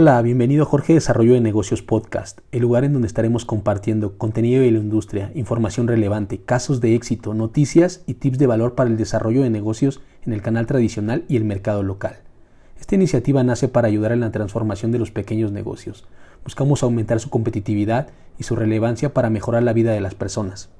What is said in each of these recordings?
Hola, bienvenido a Jorge Desarrollo de Negocios Podcast, el lugar en donde estaremos compartiendo contenido de la industria, información relevante, casos de éxito, noticias y tips de valor para el desarrollo de negocios en el canal tradicional y el mercado local. Esta iniciativa nace para ayudar en la transformación de los pequeños negocios. Buscamos aumentar su competitividad y su relevancia para mejorar la vida de las personas.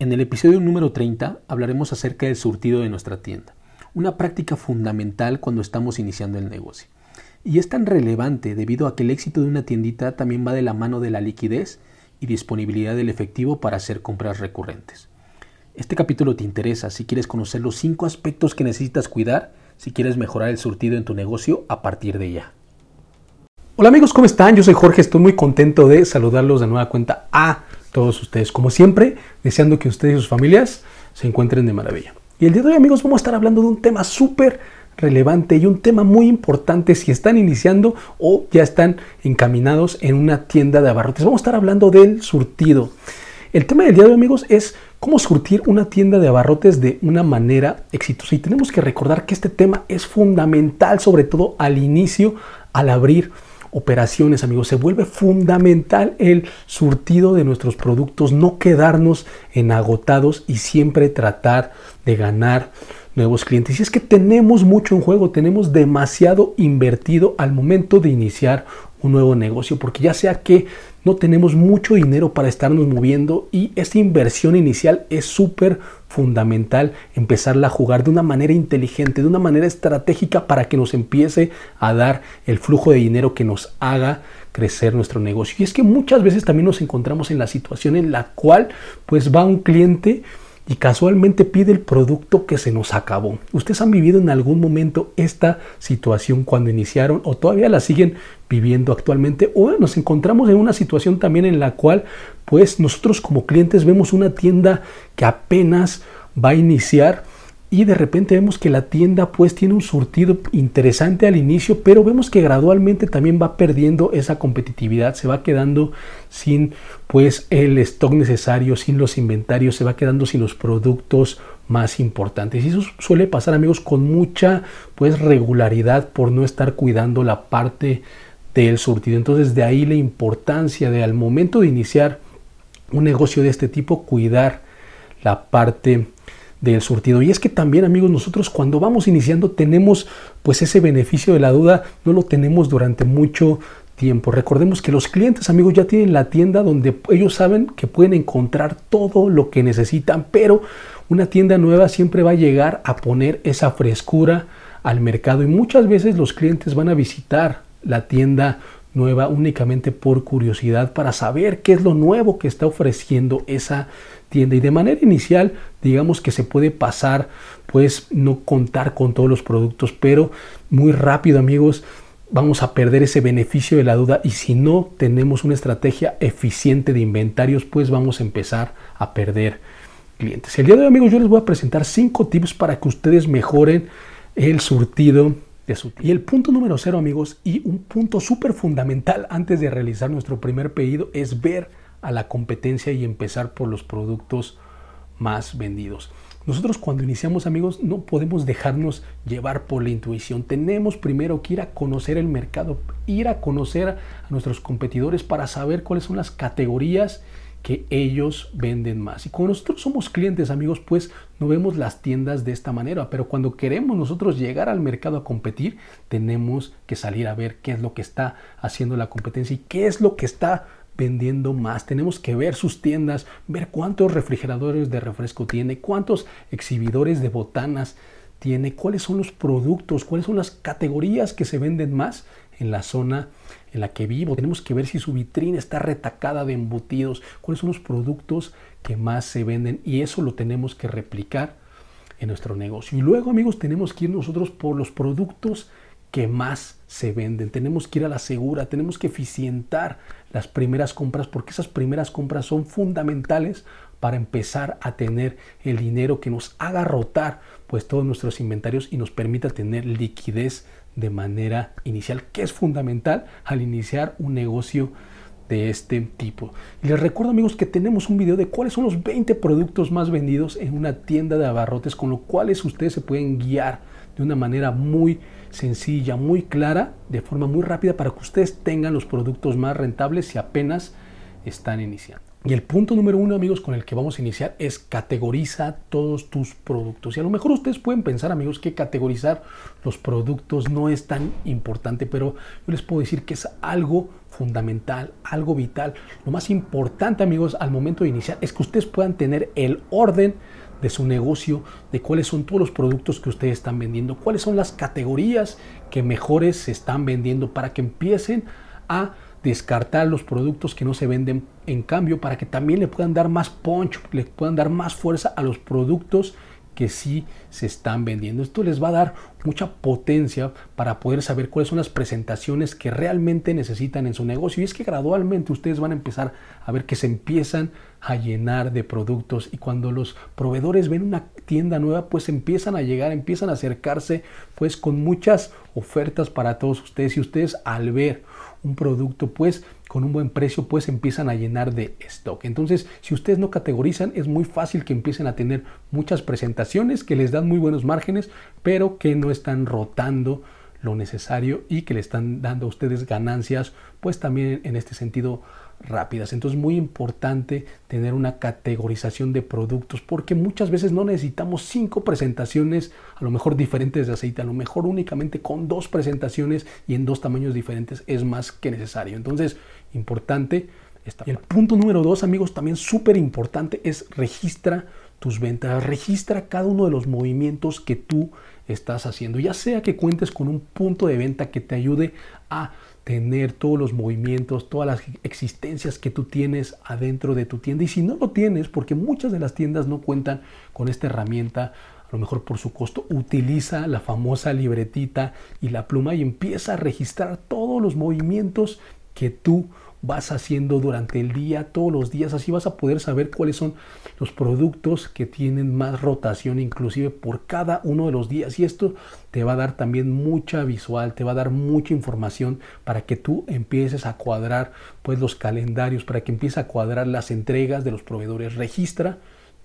En el episodio número 30 hablaremos acerca del surtido de nuestra tienda, una práctica fundamental cuando estamos iniciando el negocio. Y es tan relevante debido a que el éxito de una tiendita también va de la mano de la liquidez y disponibilidad del efectivo para hacer compras recurrentes. Este capítulo te interesa si quieres conocer los 5 aspectos que necesitas cuidar si quieres mejorar el surtido en tu negocio a partir de ya. Hola amigos, ¿cómo están? Yo soy Jorge, estoy muy contento de saludarlos de nueva cuenta a todos ustedes. Como siempre, deseando que ustedes y sus familias se encuentren de maravilla. Y el día de hoy amigos vamos a estar hablando de un tema súper relevante y un tema muy importante si están iniciando o ya están encaminados en una tienda de abarrotes. Vamos a estar hablando del surtido. El tema del día de hoy, amigos, es cómo surtir una tienda de abarrotes de una manera exitosa. Y tenemos que recordar que este tema es fundamental, sobre todo al inicio, al abrir operaciones, amigos. Se vuelve fundamental el surtido de nuestros productos, no quedarnos en agotados y siempre tratar de ganar nuevos clientes. Y es que tenemos mucho en juego, tenemos demasiado invertido al momento de iniciar un nuevo negocio, porque ya sea que no tenemos mucho dinero para estarnos moviendo y esta inversión inicial es súper fundamental empezarla a jugar de una manera inteligente, de una manera estratégica para que nos empiece a dar el flujo de dinero que nos haga crecer nuestro negocio. Y es que muchas veces también nos encontramos en la situación en la cual pues va un cliente y casualmente pide el producto que se nos acabó. ¿Ustedes han vivido en algún momento esta situación cuando iniciaron o todavía la siguen viviendo actualmente? O nos encontramos en una situación también en la cual pues nosotros como clientes vemos una tienda que apenas va a iniciar y de repente vemos que la tienda pues tiene un surtido interesante al inicio, pero vemos que gradualmente también va perdiendo esa competitividad, se va quedando sin pues el stock necesario, sin los inventarios, se va quedando sin los productos más importantes. Y eso suele pasar amigos con mucha pues regularidad por no estar cuidando la parte del surtido. Entonces de ahí la importancia de al momento de iniciar un negocio de este tipo cuidar la parte del surtido. Y es que también, amigos, nosotros cuando vamos iniciando tenemos pues ese beneficio de la duda, no lo tenemos durante mucho tiempo. Recordemos que los clientes, amigos, ya tienen la tienda donde ellos saben que pueden encontrar todo lo que necesitan, pero una tienda nueva siempre va a llegar a poner esa frescura al mercado y muchas veces los clientes van a visitar la tienda nueva únicamente por curiosidad para saber qué es lo nuevo que está ofreciendo esa tienda. Y de manera inicial digamos que se puede pasar pues no contar con todos los productos pero muy rápido amigos vamos a perder ese beneficio de la duda. Y si no tenemos una estrategia eficiente de inventarios pues vamos a empezar a perder clientes. El día de hoy amigos yo les voy a presentar cinco tips para que ustedes mejoren el surtido y el punto número cero, amigos, y un punto súper fundamental antes de realizar nuestro primer pedido es ver a la competencia y empezar por los productos más vendidos. Nosotros cuando iniciamos amigos no podemos dejarnos llevar por la intuición. Tenemos primero que ir a conocer el mercado, ir a conocer a nuestros competidores para saber cuáles son las categorías que ellos venden más. Y cuando nosotros somos clientes, amigos, pues no vemos las tiendas de esta manera, pero cuando queremos nosotros llegar al mercado a competir, tenemos que salir a ver qué es lo que está haciendo la competencia y qué es lo que está vendiendo más. Tenemos que ver sus tiendas, ver cuántos refrigeradores de refresco tiene, cuántos exhibidores de botanas tiene, cuáles son los productos, cuáles son las categorías que se venden más en la zona en la que vivo. Tenemos que ver si su vitrina está retacada de embutidos, cuáles son los productos que más se venden y eso lo tenemos que replicar en nuestro negocio. Y luego, amigos, tenemos que ir nosotros por los productos que más se venden. Tenemos que ir a la segura, tenemos que eficientar las primeras compras porque esas primeras compras son fundamentales para empezar a tener el dinero que nos haga rotar pues todos nuestros inventarios y nos permita tener liquidez de manera inicial, que es fundamental al iniciar un negocio de este tipo. Les recuerdo amigos que tenemos un video de cuáles son los 20 productos más vendidos en una tienda de abarrotes, con los cuales ustedes se pueden guiar de una manera muy sencilla, muy clara, de forma muy rápida para que ustedes tengan los productos más rentables si apenas están iniciando. Y el punto número uno, amigos, con el que vamos a iniciar es categoriza todos tus productos. Y a lo mejor ustedes pueden pensar, amigos, que categorizar los productos no es tan importante, pero yo les puedo decir que es algo fundamental, algo vital. Lo más importante, amigos, al momento de iniciar es que ustedes puedan tener el orden de su negocio, de cuáles son todos los productos que ustedes están vendiendo, cuáles son las categorías que mejores se están vendiendo para que empiecen a descartar los productos que no se venden en cambio para que también le puedan dar más punch, le puedan dar más fuerza a los productos que sí se están vendiendo. Esto les va a dar mucha potencia para poder saber cuáles son las presentaciones que realmente necesitan en su negocio. Y es que gradualmente ustedes van a empezar a ver que se empiezan a llenar de productos y cuando los proveedores ven una tienda nueva, pues empiezan a llegar, empiezan a acercarse pues con muchas ofertas para todos ustedes y ustedes al ver un producto pues con un buen precio pues empiezan a llenar de stock. Entonces si ustedes no categorizan es muy fácil que empiecen a tener muchas presentaciones que les dan muy buenos márgenes pero que no están rotando lo necesario y que le están dando a ustedes ganancias pues también en este sentido rápidas. Entonces es muy importante tener una categorización de productos porque muchas veces no necesitamos cinco presentaciones a lo mejor diferentes de aceite, a lo mejor únicamente con dos presentaciones y en dos tamaños diferentes es más que necesario. Entonces, importante. Esta el punto número dos, amigos, también súper importante es registra tus ventas, registra cada uno de los movimientos que tú estás haciendo, ya sea que cuentes con un punto de venta que te ayude a tener todos los movimientos, todas las existencias que tú tienes adentro de tu tienda. Y si no lo tienes, porque muchas de las tiendas no cuentan con esta herramienta, a lo mejor por su costo, utiliza la famosa libretita y la pluma y empieza a registrar todos los movimientos que tú vas haciendo durante el día, todos los días, así vas a poder saber cuáles son los productos que tienen más rotación inclusive por cada uno de los días y esto te va a dar también mucha visual, te va a dar mucha información para que tú empieces a cuadrar pues los calendarios, para que empieces a cuadrar las entregas de los proveedores, registra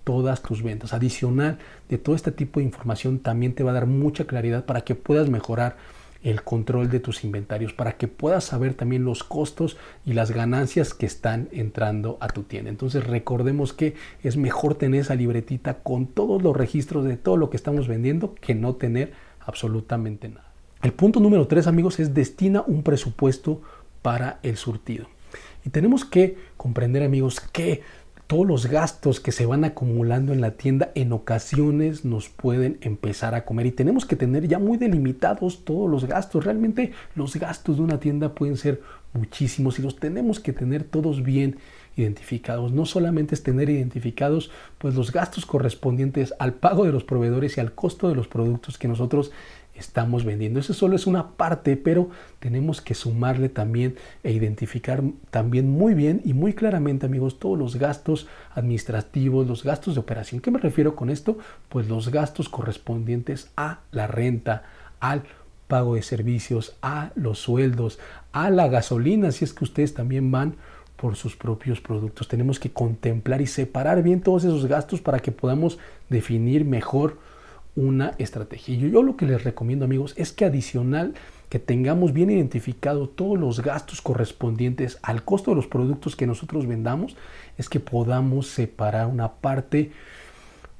todas tus ventas. Adicional de todo este tipo de información también te va a dar mucha claridad para que puedas mejorar el control de tus inventarios para que puedas saber también los costos y las ganancias que están entrando a tu tienda. Entonces recordemos que es mejor tener esa libretita con todos los registros de todo lo que estamos vendiendo que no tener absolutamente nada. El punto número tres amigos es destina un presupuesto para el surtido. Y tenemos que comprender amigos que todos los gastos que se van acumulando en la tienda en ocasiones nos pueden empezar a comer y tenemos que tener ya muy delimitados todos los gastos. Realmente los gastos de una tienda pueden ser muchísimos y los tenemos que tener todos bien identificados. No solamente es tener identificados pues los gastos correspondientes al pago de los proveedores y al costo de los productos que nosotros estamos vendiendo. Eso solo es una parte, pero tenemos que sumarle también e identificar también muy bien y muy claramente, amigos, todos los gastos administrativos, los gastos de operación. ¿Qué me refiero con esto? Pues los gastos correspondientes a la renta, al pago de servicios, a los sueldos, a la gasolina, si es que ustedes también van por sus propios productos. Tenemos que contemplar y separar bien todos esos gastos para que podamos definir mejor una estrategia. Yo lo que les recomiendo amigos es que adicional que tengamos bien identificado todos los gastos correspondientes al costo de los productos que nosotros vendamos, es que podamos separar una parte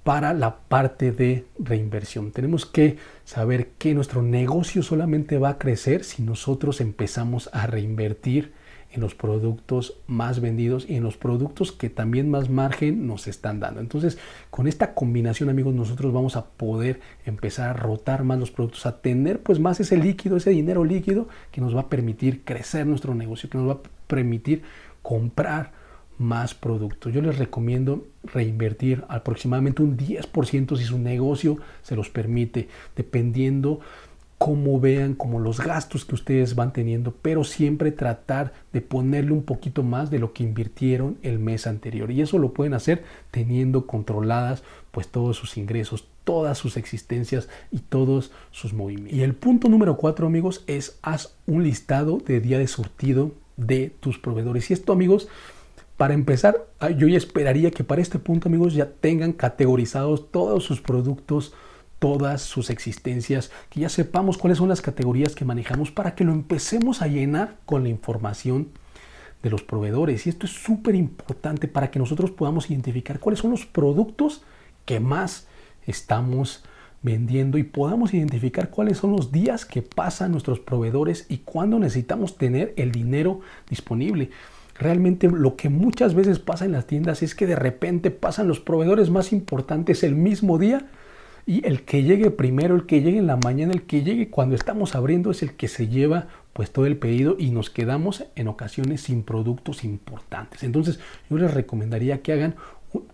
para la parte de reinversión. Tenemos que saber que nuestro negocio solamente va a crecer si nosotros empezamos a reinvertir en los productos más vendidos y en los productos que también más margen nos están dando. Entonces, con esta combinación, amigos, nosotros vamos a poder empezar a rotar más los productos, a tener pues más ese líquido, ese dinero líquido que nos va a permitir crecer nuestro negocio, que nos va a permitir comprar más productos. Yo les recomiendo reinvertir aproximadamente un 10% si su negocio se los permite, dependiendo cómo vean como los gastos que ustedes van teniendo, pero siempre tratar de ponerle un poquito más de lo que invirtieron el mes anterior. Y eso lo pueden hacer teniendo controladas pues todos sus ingresos, todas sus existencias y todos sus movimientos. Y el punto número cuatro, amigos, es haz un listado de día de surtido de tus proveedores. Y esto, amigos, para empezar, yo ya esperaría que para este punto, amigos, ya tengan categorizados todos sus productos todas sus existencias, que ya sepamos cuáles son las categorías que manejamos para que lo empecemos a llenar con la información de los proveedores. Y esto es súper importante para que nosotros podamos identificar cuáles son los productos que más estamos vendiendo y podamos identificar cuáles son los días que pasan nuestros proveedores y cuándo necesitamos tener el dinero disponible. Realmente lo que muchas veces pasa en las tiendas es que de repente pasan los proveedores más importantes el mismo día y el que llegue primero, el que llegue en la mañana, el que llegue cuando estamos abriendo es el que se lleva pues todo el pedido y nos quedamos en ocasiones sin productos importantes. Entonces yo les recomendaría que hagan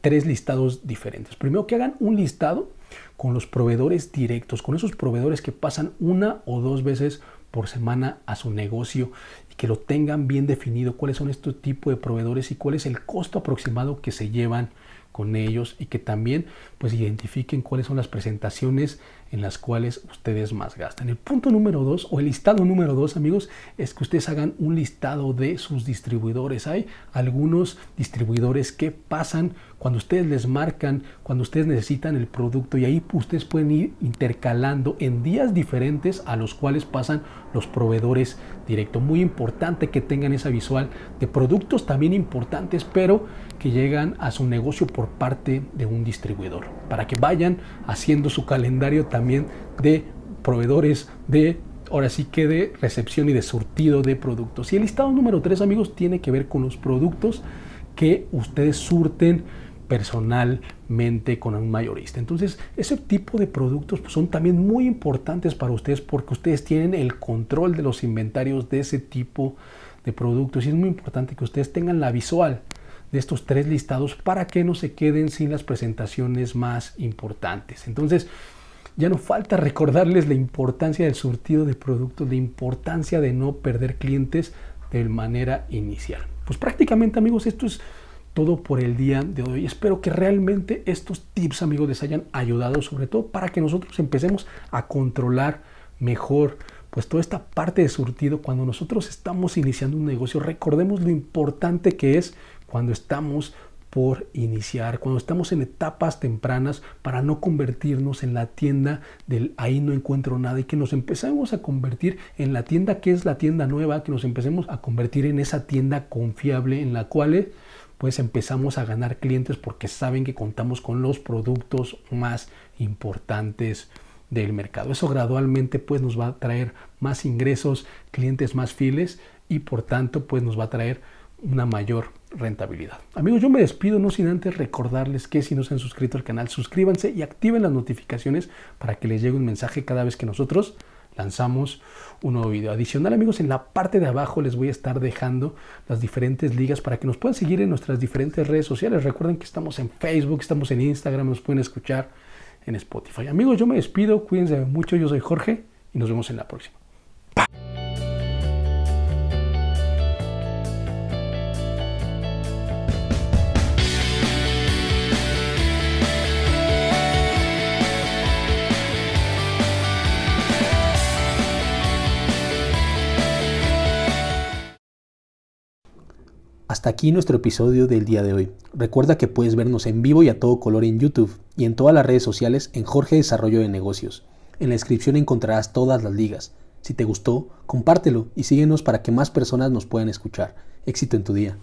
tres listados diferentes. Primero que hagan un listado con los proveedores directos, con esos proveedores que pasan una o dos veces por semana a su negocio y que lo tengan bien definido cuáles son estos tipos de proveedores y cuál es el costo aproximado que se llevan con ellos y que también pues identifiquen cuáles son las presentaciones en las cuales ustedes más gastan. El punto número dos o el listado número dos amigos es que ustedes hagan un listado de sus distribuidores. Hay algunos distribuidores que pasan cuando ustedes les marcan, cuando ustedes necesitan el producto y ahí ustedes pueden ir intercalando en días diferentes a los cuales pasan los proveedores directo. Muy importante que tengan esa visual de productos también importantes, pero que llegan a su negocio por parte de un distribuidor, para que vayan haciendo su calendario también de proveedores de ahora sí que de recepción y de surtido de productos. Y el listado número 3, amigos, tiene que ver con los productos que ustedes surten personalmente con un mayorista. Entonces, ese tipo de productos pues, son también muy importantes para ustedes porque ustedes tienen el control de los inventarios de ese tipo de productos y es muy importante que ustedes tengan la visual de estos tres listados para que no se queden sin las presentaciones más importantes. Entonces, ya no falta recordarles la importancia del surtido de productos, la importancia de no perder clientes de manera inicial. Pues prácticamente amigos, esto es todo por el día de hoy. Espero que realmente estos tips, amigos, les hayan ayudado, sobre todo para que nosotros empecemos a controlar mejor pues toda esta parte de surtido cuando nosotros estamos iniciando un negocio. Recordemos lo importante que es cuando estamos por iniciar, cuando estamos en etapas tempranas para no convertirnos en la tienda del ahí no encuentro nada y que nos empecemos a convertir en la tienda que es la tienda nueva, que nos empecemos a convertir en esa tienda confiable en la cual pues empezamos a ganar clientes porque saben que contamos con los productos más importantes del mercado. Eso gradualmente pues nos va a traer más ingresos, clientes más fieles y por tanto pues nos va a traer una mayor rentabilidad. Amigos, yo me despido no sin antes recordarles que si no se han suscrito al canal, suscríbanse y activen las notificaciones para que les llegue un mensaje cada vez que nosotros lanzamos un nuevo video. Adicional, amigos, en la parte de abajo les voy a estar dejando las diferentes ligas para que nos puedan seguir en nuestras diferentes redes sociales. Recuerden que estamos en Facebook, estamos en Instagram, nos pueden escuchar en Spotify. Amigos, yo me despido, cuídense mucho, yo soy Jorge y nos vemos en la próxima. Hasta aquí nuestro episodio del día de hoy. Recuerda que puedes vernos en vivo y a todo color en YouTube y en todas las redes sociales en Jorge Desarrollo de Negocios. En la descripción encontrarás todas las ligas. Si te gustó, compártelo y síguenos para que más personas nos puedan escuchar. Éxito en tu día.